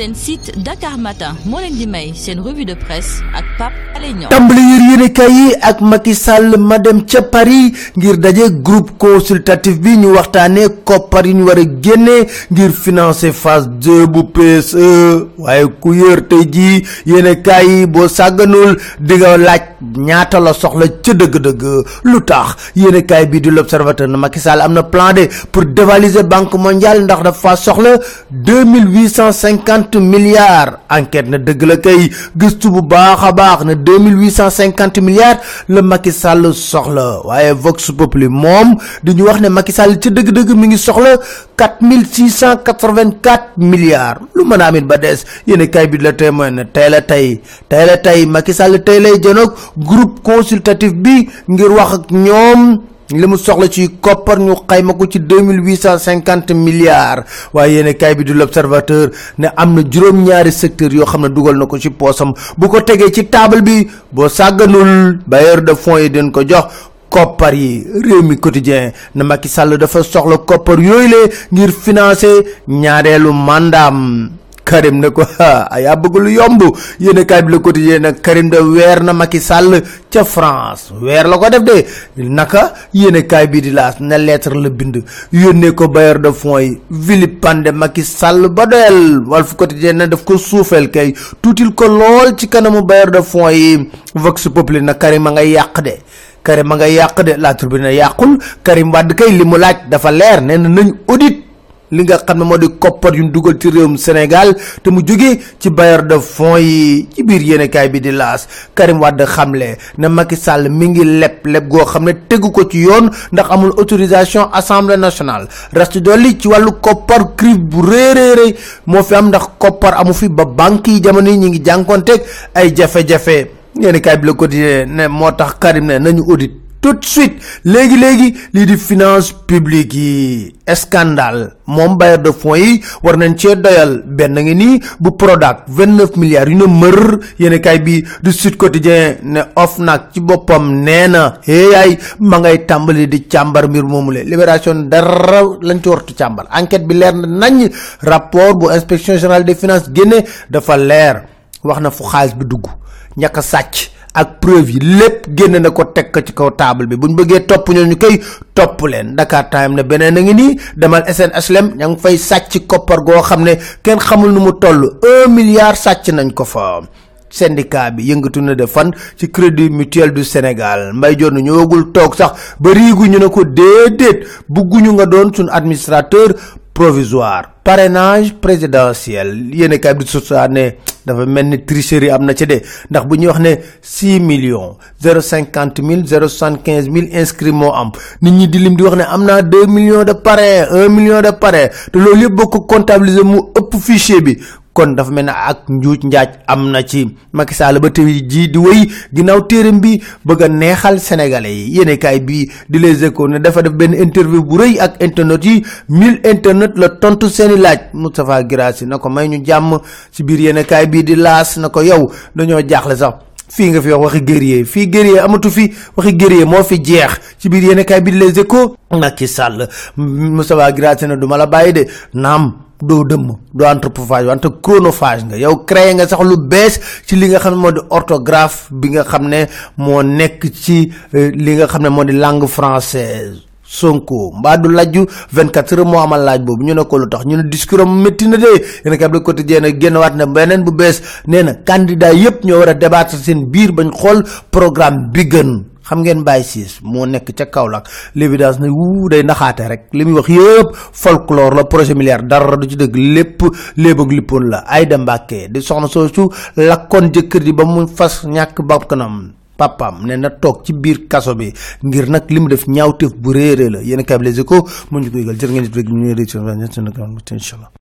seen site Dakar Matin moo leen di may seen revue de presse ak Pape Alé Niang. Tàmbali yéenekaay yi ak Macky Sall ma dem ca Paris ngir daje groupe consultatif bi ñu waxtaanee koppar yi ñu war a ngir financer phase 2 bu PSE waaye ku yër tey jii yéenekaay yi boo sàgganul di laaj ñaata la soxla ca dëgg-dëgg. Lu tax? Yéenekaay bi di l'observateur na Macky Sall am na plan de pour dévaliser banque mondiale ndax dafa soxla deux mille huit cent cinquante milliards. Enquête na dëgg la kay. Gëstu bu baax a baax na deux mille huit cent cinquante milliards la Macky Sall soxla. Waaye Vox Populi moom di ñu wax ne Macky Sall ca dëgg-dëgg mi ngi soxla quatre mille six cent quatre vingt quatre milliards lu mën a amit ba des yéen kay bi la témoin ne tey la tey tey la tey Macky Sall tey lay jënoog groupe consultatif bi ngir wax ak ñoom. li mu soxla ci koppar ñu xayma ko ci deux mille huit cent cinquante milliards. Waaye yéene kay bi du l'observateur ne am na juróom-ñaari secteur yoo xam ne dugal na ci poosam. Bu ko tegee ci table bi boo sàgganul bailleur de fonds yi den ko jox koppar yi. Réew mi quotidien na Macky Sall dafa soxla koppar yooyu le ngir financer ñaareelu mandaam. Karim ne ko yaa bëgg lu yomb? Yéen kaay bi le quotidien nag Karim de weer na Macky Sall ca France. Weer la ko def de. Naka yéen kaay bi di laas ne lettre la bind. Yónnee ko bailleur de fonds yi. Vilipande Macky Sall ba doyal. Walf quotidien na daf ko suufeel kay. Tuutil ko lool ci kanamu bailleur de fonds yi. Vox Populi na Karim a ngay yàq de Karim a ngay yàq de la tribune ne yàqul Karim Wade kay li laaj dafa leer nee na nañ audit li nga xam ne moo di koppar yu dugal ci réewum Sénégal. Te mu jógee ci de fonds yi ci biir yéenekaay bi di laas Karim Wade xamle ne Macky Sall mi ngi leb leb goo xam ne tegu ko ci yoon ndax amul autorisation assemblée nationale. Reste dolli ci wàllu koppar crise bu réeréeréy moo fi am ndax koppar amu fi ba banque yi jamono yi ñu ngi jànkonteeg ay jafe-jafe yéenekaay bi la quotidien ne moo tax Karim ne nañu audit tout de suite. Léegi léegi lii di finance publique yi. Scandale. Moom bailleur de fonds yi war nañ cee doyal. Benn ngi nii bu vingt neuf milliards yu ne mër. Yéen kay bi du Sud Quotidien ne OFNAC ci boppam nee na yaay ma ngay tàmbali di càmbar mbir moomule libération dara lañ ci wartu càmbar. Enquête bi leer na nañ. Rapport bu inspection générale des finances génne dafa leer. Wax na fu bi ñàkk a sàcc ak preuve yi lépp génn na ko teg ko ci kaw table bi bu ñu bëggee topp ñoo ñu koy topp leen Dakar Time ne beneen a ngi nii demal SNHLM ña ngi fay sàcc koppar goo xam ne kenn xamul nu mu toll un milliard sàcc nañ ko fa. syndicat bi yëngatu na de fan ci crédit mutuel du Sénégal mbay joon na ñëwagul toog sax ba riigu ñu ne ko déedéet bugguñu nga doon suñ administrateur provisoire. Parrainage présidentiel. Yéen kay bi sosa ne dafa mel ni tricherie am na ci de. Ndax bu ñuy wax ne six millions zéro cinquante mille zéro soixante quinze mille inscrits moo am. Nit ñi di lim di wax ne am naa deux millions de parrain un million de parrain te loolu yëpp boo ko comptabiliser mu bi kon dafa mel ak njuuj njaaj am na ci Macky Sall ba tey jii di wéy ginnaaw téeram bi bëgg neexal sénégalais yi. Yéene kaay bii di les échos ne dafa def benn interview bu rëy ak internet yi. Mille internet la tontu seeni laaj. Moustapha Guirassy na ko may ñu jàmm ci biir yéene kaay bii di laas na ko yow dañoo jaaxle sax. Fii nga fi wax waxi guerrier. Fii guerrier amatu fi. Waxi guerrier moo fi jeex. Ci biir yéene kaay bii di les échos Macky Sall Moustapha Guirassy na du ma la bàyyi de. Naam doo dëmm doo anthropophage wante chronophage nga. Yow créé nga sax lu bees ci li nga xam ne moo di orthographe bi nga xam ne moo nekk ci li nga xam ne moo di langue française. Sonko mbaa du lajju 24 heures moo amal laaj boobu. Ñu ne ko lu tax? Ñu ne métti na de. Yéen a kay le quotidien nag génn waat na beneen bu bees. Nee na candidat yépp ñoo war a débattre seen biir bañ xool programme bi xam ngeen Baye Ciss moo nekk ca Kaolack l'évidence ne wuu day naxaate rek. Li muy wax yëpp folklore la projet milliard dara du ci dëgg lépp léeb ak lippoon la. Aïda Mbacké di soxna soosu lakkoon jëkkër ji ba mu fas ñàkk bakkanam papam ne na toog ci biir kaso bi ngir nag li mu def ñaawteef bu réerée la. A kaay Les mu ñu ko jërë ngeen jëf rek ñu ne réussir incha allah